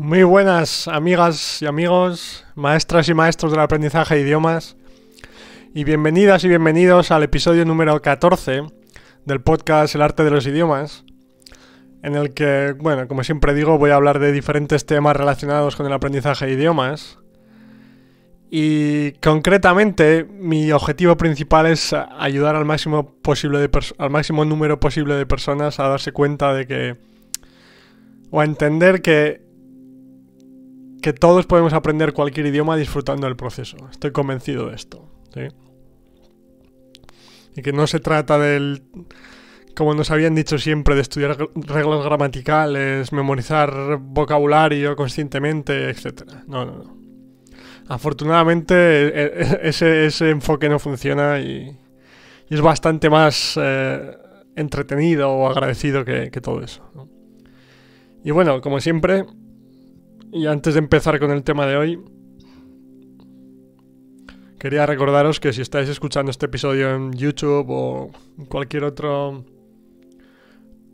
Muy buenas amigas y amigos, maestras y maestros del aprendizaje de idiomas, y bienvenidas y bienvenidos al episodio número 14 del podcast El arte de los idiomas, en el que, bueno, como siempre digo, voy a hablar de diferentes temas relacionados con el aprendizaje de idiomas. Y concretamente, mi objetivo principal es ayudar al máximo, posible de al máximo número posible de personas a darse cuenta de que. o a entender que que todos podemos aprender cualquier idioma disfrutando del proceso. Estoy convencido de esto. Y que no se trata del, como nos habían dicho siempre, de estudiar reglas gramaticales, memorizar vocabulario conscientemente, etc. No, no, no. Afortunadamente e, e, ese, ese enfoque no funciona y, es bastante más eh, entretenido o agradecido que, todo eso. Y bueno, como siempre, y antes de empezar con el tema de hoy, quería recordaros que si estáis escuchando este episodio en YouTube o en cualquier otro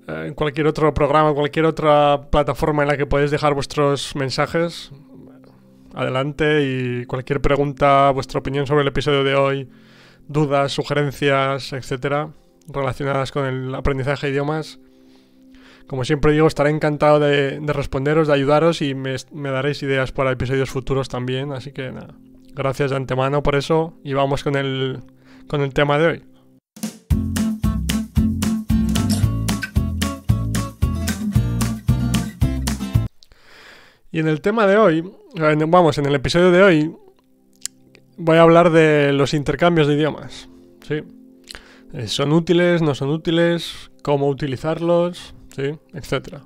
eh, en cualquier otro programa, cualquier otra plataforma en la que podéis dejar vuestros mensajes, adelante y cualquier pregunta, vuestra opinión sobre el episodio de hoy, dudas, sugerencias, etcétera, relacionadas con el aprendizaje de idiomas, como siempre digo, estaré encantado de, responderos, de ayudaros y me, daréis ideas para episodios futuros también. Así que nada, gracias de antemano por eso y vamos con el, con el tema de hoy. Y en el tema de hoy, vamos, en el episodio de hoy, voy a hablar de los intercambios de idiomas. ¿sí? Eh, ¿Son útiles? ¿No son útiles? ¿Cómo utilizarlos? ¿Sí? Etcétera.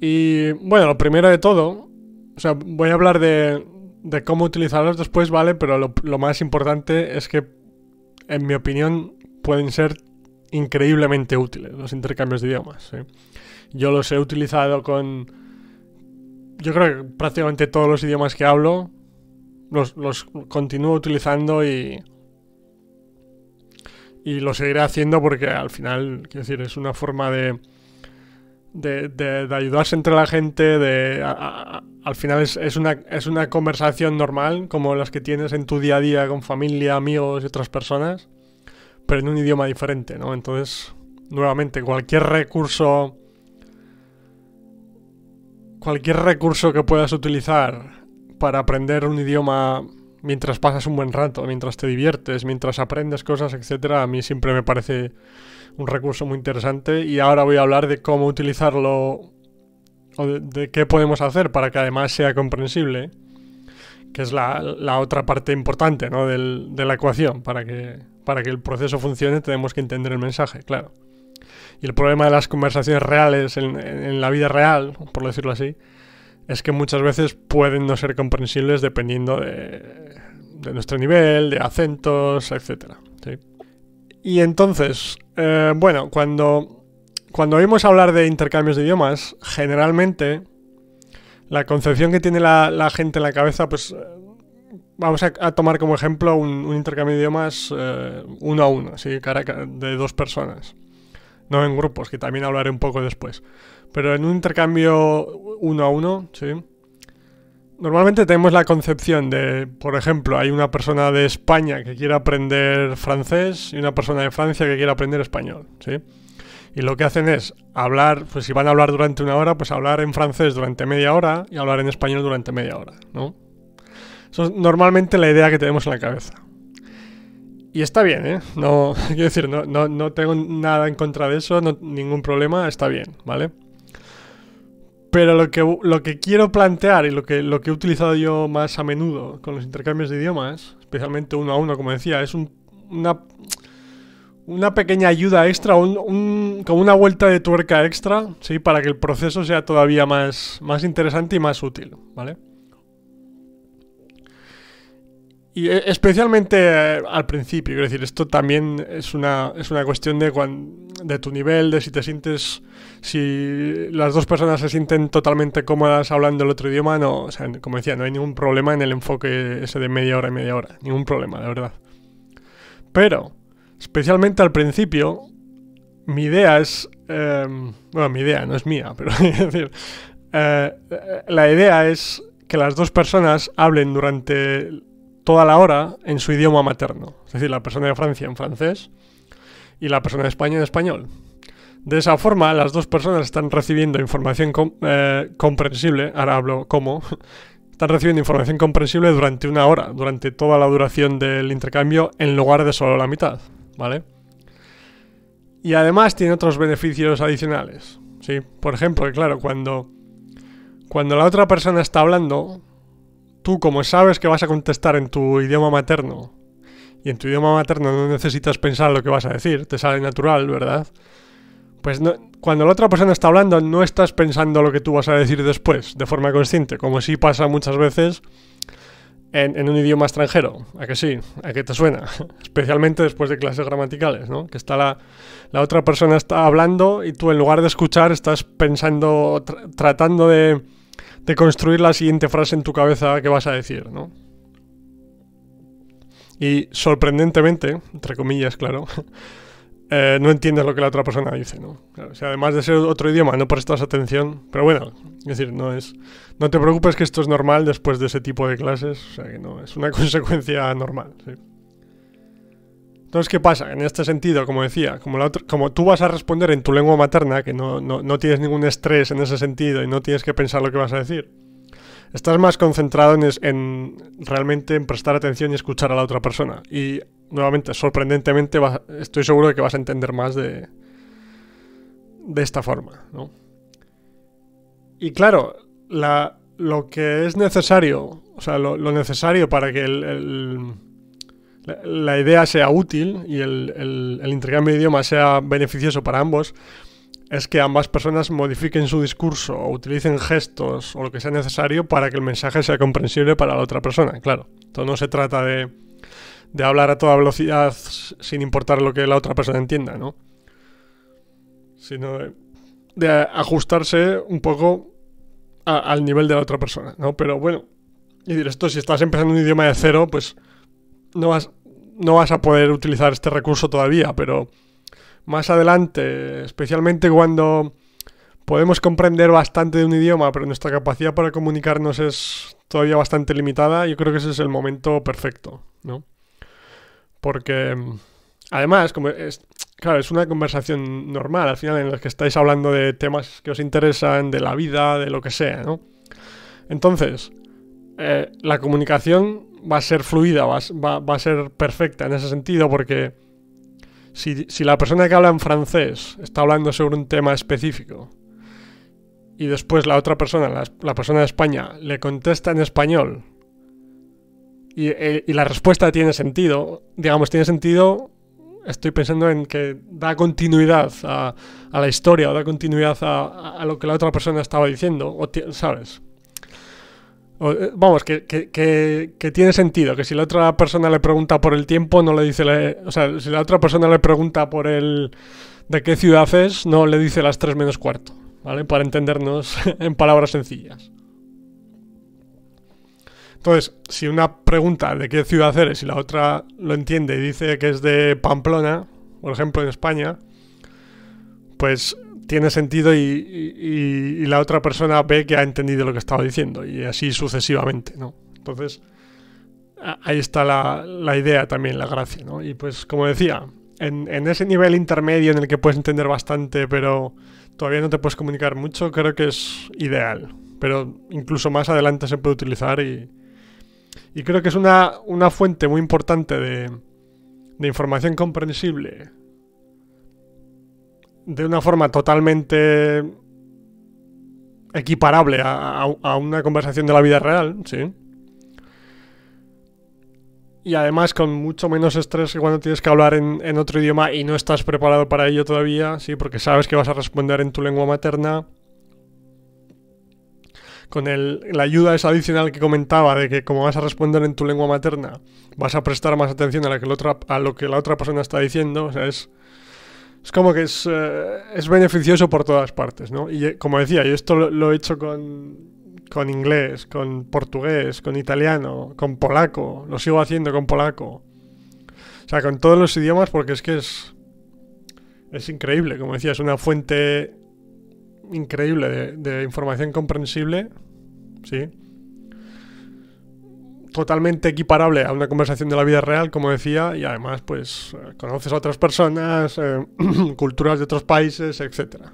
Y bueno, lo primero de todo, o sea, voy a hablar de, de cómo utilizarlos después, ¿vale? Pero lo, más importante es que, en mi opinión, pueden ser increíblemente útiles los intercambios de idiomas. Yo los he utilizado con... Yo creo que prácticamente todos los idiomas que hablo los, los continúo utilizando y, y lo seguiré haciendo porque al final, quiero decir, es una forma de, de, ayudarse entre la gente, de, al final es, una, es una conversación normal, como las que tienes en tu día a día con familia, amigos y otras personas, pero en un idioma diferente, ¿no? Entonces, nuevamente, cualquier recurso, cualquier recurso que puedas utilizar para aprender un idioma mientras pasas un buen rato, mientras te diviertes, mientras aprendes cosas, etcétera, a mí siempre me parece un recurso muy interesante y ahora voy a hablar de cómo utilizarlo o de, qué podemos hacer para que además sea comprensible, que es la, otra parte importante ¿no? Del, de la ecuación. Para que, para que el proceso funcione tenemos que entender el mensaje, claro. Y el problema de las conversaciones reales en, en la vida real, por decirlo así, es que muchas veces pueden no ser comprensibles dependiendo de, nuestro nivel, de acentos, etc. Y entonces, eh, bueno, cuando, cuando oímos hablar de intercambios de idiomas, generalmente la concepción que tiene la, gente en la cabeza, pues eh, vamos a, tomar como ejemplo un, intercambio de idiomas eh, uno a uno, ¿sí? de dos personas. No en grupos, que también hablaré un poco después. Pero en un intercambio uno a uno, sí. Normalmente tenemos la concepción de, por ejemplo, hay una persona de España que quiere aprender francés y una persona de Francia que quiere aprender español, ¿sí? Y lo que hacen es hablar, pues si van a hablar durante una hora, pues hablar en francés durante media hora y hablar en español durante media hora, ¿no? Eso es normalmente la idea que tenemos en la cabeza. Y está bien, ¿eh? No, quiero decir, no, no, no tengo nada en contra de eso, ningún problema, está bien, ¿vale? Pero lo que, lo que quiero plantear y lo que, lo que he utilizado yo más a menudo con los intercambios de idiomas, especialmente uno a uno, como decía, es una, una pequeña ayuda extra, un, como una vuelta de tuerca extra, ¿sí? Para que el proceso sea todavía más, más interesante y más útil, ¿vale? Y e, especialmente eh, al principio, quiero decir, esto también es una, es una cuestión de, de tu nivel, de si te sientes, si las dos personas se sienten totalmente cómodas hablando el otro idioma, no, o sea, como decía, no hay ningún problema en el enfoque ese de media hora y media hora, ningún problema, de verdad. Pero, especialmente al principio, mi idea es, em, bueno, mi idea no es mía, pero es decir, eh, la idea es que las dos personas hablen durante toda la hora en su idioma materno. Es decir, la persona de Francia en francés y la persona de España en español. De esa forma, las dos personas están recibiendo información eh, comprensible, ahora hablo cómo, están recibiendo información comprensible durante una hora, durante toda la duración del intercambio, en lugar de solo la mitad, ¿vale? Y además tiene otros beneficios adicionales, ¿sí? Por ejemplo, claro, cuando, cuando la otra persona está hablando, tú como sabes que vas a contestar en tu idioma materno, y en tu idioma materno no necesitas pensar lo que vas a decir, te sale natural, ¿verdad? Pues cuando la otra persona está hablando, no estás pensando lo que tú vas a decir después, de forma consciente, como sí pasa muchas veces en, un idioma extranjero. ¿A que sí? ¿A que te suena? Especialmente después de clases gramaticales, ¿no? Que está la, la otra persona está hablando y tú en lugar de escuchar estás pensando, tratando de, de construir la siguiente frase en tu cabeza que vas a decir, ¿no? Y sorprendentemente, entre comillas, claro, eh, no entiendes lo que la otra persona dice, ¿no? o sea, además de ser otro idioma, no prestas atención. Pero bueno, es decir, no es. No te preocupes que esto es normal después de ese tipo de clases. O sea que no, es una consecuencia normal. Entonces, ¿qué pasa? En este sentido, como decía, como, tú vas a responder en tu lengua materna, que no, no, no tienes ningún estrés en ese sentido y no tienes que pensar lo que vas a decir estás más concentrado en, en, realmente en prestar atención y escuchar a la otra persona. Y nuevamente, sorprendentemente, estoy seguro de que vas a entender más de, de esta forma, ¿no? Y claro, la, lo que es necesario, o sea, lo, necesario para que el, la, idea sea útil y el, el intercambio de idiomas sea beneficioso para ambos, es que ambas personas modifiquen su discurso o utilicen gestos o lo que sea necesario para que el mensaje sea comprensible para la otra persona. Claro, no se trata de, de hablar a toda velocidad sin importar lo que la otra persona entienda, ¿no? Sino de, ajustarse un poco al nivel de la otra persona, ¿no? Pero bueno, y decir esto, si estás empezando un idioma de cero, pues no vas, no vas a poder utilizar este recurso todavía, pero más adelante, especialmente cuando podemos comprender bastante de un idioma, pero nuestra capacidad para comunicarnos es todavía bastante limitada, yo creo que ese es el momento perfecto, ¿no? Porque además, como es, claro, es una conversación normal al final en la que estáis hablando de temas que os interesan, de la vida, de lo que sea, ¿no? Entonces, eh, la comunicación va a ser fluida, va, a ser perfecta en ese sentido porque si, la persona que habla en francés está hablando sobre un tema específico y después la otra persona, la, persona de España, le contesta en español eh, y, la respuesta tiene sentido, digamos, tiene sentido, estoy pensando en que da continuidad a, la historia o da continuidad a, lo que la otra persona estaba diciendo, ¿sabes? Eh, vamos, que, tiene sentido, que si la otra persona le pregunta por el tiempo, no le dice... o sea, si la otra persona le pregunta por el... de qué ciudad es, no le dice las 3 menos cuarto, ¿vale? Para entendernos en palabras sencillas. Entonces, si una pregunta de qué ciudad eres y la otra lo entiende y dice que es de Pamplona, por ejemplo, en España, pues tiene sentido y, la otra persona ve que ha entendido lo que estaba diciendo y así sucesivamente, ¿no? Entonces, ahí está la, idea también, la gracia, ¿no? Y pues, como decía, en, ese nivel intermedio en el que puedes entender bastante, pero todavía no te puedes comunicar mucho, creo que es ideal. Pero incluso más adelante se puede utilizar y, y creo que es una, una fuente muy importante de, de información comprensible de una forma totalmente equiparable a, una conversación de la vida real, sí. Y además con mucho menos estrés que cuando tienes que hablar en, otro idioma y no estás preparado para ello todavía, sí, porque sabes que vas a responder en tu lengua materna. Con el, la ayuda esa adicional que comentaba de que como vas a responder en tu lengua materna, vas a prestar más atención a, la que otra, a lo que la otra persona está diciendo. O sea, es, es como que es, eh, es beneficioso por todas partes, ¿no? Y eh, como decía, yo esto lo, he hecho con, con, inglés, con portugués, con italiano, con polaco, lo sigo haciendo con polaco. O sea, con todos los idiomas porque es que es, es increíble, como decía, es una fuente increíble de, de información comprensible, ¿sí? Totalmente equiparable a una conversación de la vida real, como decía, y además, pues, conoces a otras personas, eh, culturas de otros países, etcétera,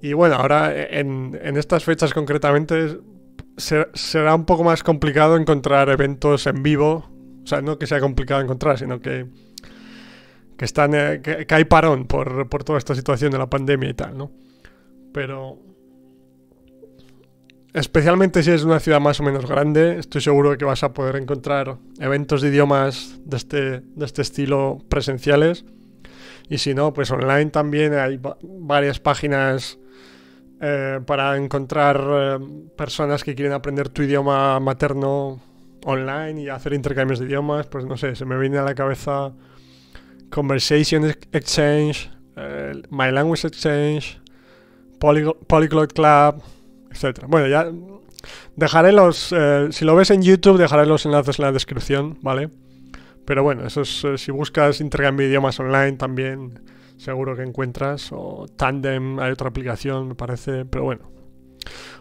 Y bueno, ahora en, estas fechas concretamente será un poco más complicado encontrar eventos en vivo. O sea, no que sea complicado encontrar, sino que, que, están, eh, que, hay parón por, por, toda esta situación de la pandemia y tal, ¿no? Pero Especialmente si es una ciudad más o menos grande, estoy seguro que vas a poder encontrar eventos de idiomas de este, de este estilo presenciales. Y si no, pues online también hay varias páginas eh, para encontrar eh, personas que quieren aprender tu idioma materno online y hacer intercambios de idiomas. Pues no sé, se me viene a la cabeza Conversation Exchange, eh, My Language Exchange, Polyglot Club etcétera. Bueno, ya dejaré los... Eh, si lo ves en YouTube, dejaré los enlaces en la descripción, ¿vale? Pero bueno, eso es, eh, si buscas intercambio de idiomas online también seguro que encuentras. O Tandem, hay otra aplicación, me parece, pero bueno.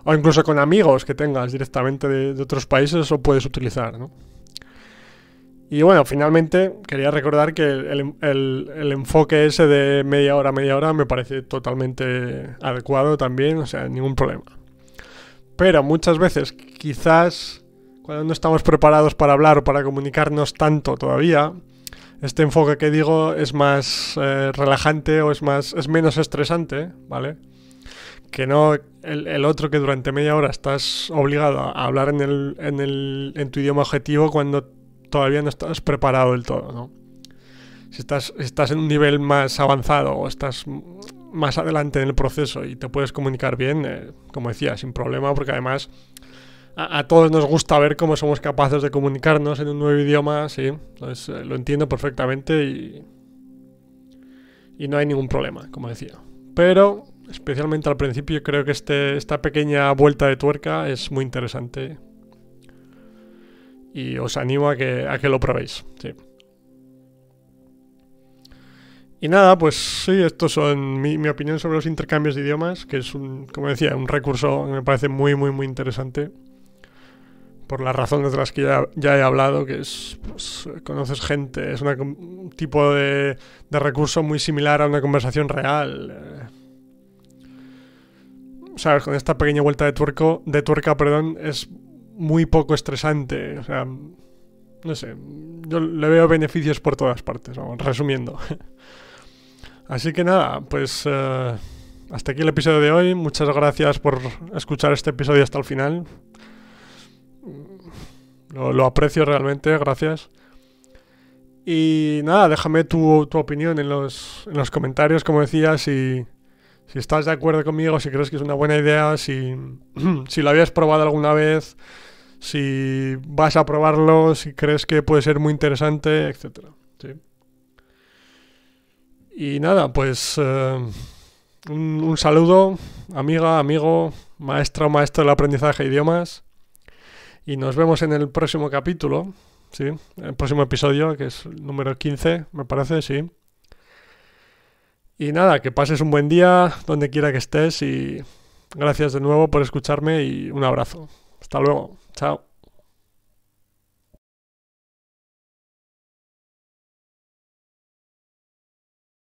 O incluso con amigos que tengas directamente de, otros países, o puedes utilizar, ¿no? Y bueno, finalmente quería recordar que el, el, enfoque ese de media hora, media hora me parece totalmente adecuado también, o sea, ningún problema. Pero muchas veces, quizás cuando no estamos preparados para hablar o para comunicarnos tanto todavía, este enfoque que digo es más eh, relajante o es más es menos estresante, ¿vale? Que no el, otro que durante media hora estás obligado a hablar en, el, en, el, en tu idioma objetivo cuando todavía no estás preparado del todo, ¿no? Si estás, estás en un nivel más avanzado o estás más adelante en el proceso y te puedes comunicar bien, eh, como decía, sin problema, porque además a, todos nos gusta ver cómo somos capaces de comunicarnos en un nuevo idioma, sí, entonces eh, lo entiendo perfectamente y, y no hay ningún problema, como decía. Pero, especialmente al principio, creo que este, esta pequeña vuelta de tuerca es muy interesante y os animo a que, a que lo probéis, sí. Y nada, pues sí, estos son mi, opinión sobre los intercambios de idiomas, que es un, como decía, un recurso que me parece muy, muy, muy interesante. Por las razones de las que ya, he hablado, que es, pues, conoces gente, es un tipo de, recurso muy similar a una conversación real. Eh. ¿Sabes? Con esta pequeña vuelta de, tuerco, de tuerca, perdón, es muy poco estresante. O sea, no sé, yo le veo beneficios por todas partes, vamos, resumiendo. Así que nada, pues eh, hasta aquí el episodio de hoy. Muchas gracias por escuchar este episodio hasta el final. Lo, aprecio realmente, gracias. Y nada, déjame tu, opinión en los, en los, comentarios, como decía, si, si, estás de acuerdo conmigo, si crees que es una buena idea, si, si lo habías probado alguna vez, si vas a probarlo, si crees que puede ser muy interesante, etc. ¿sí? Y nada, pues eh, un, saludo, amiga, amigo, maestra o maestro del aprendizaje de idiomas. Y nos vemos en el próximo capítulo, ¿sí? El próximo episodio, que es el número 15, me parece, sí. Y nada, que pases un buen día donde quiera que estés y gracias de nuevo por escucharme y un abrazo. Hasta luego. Chao.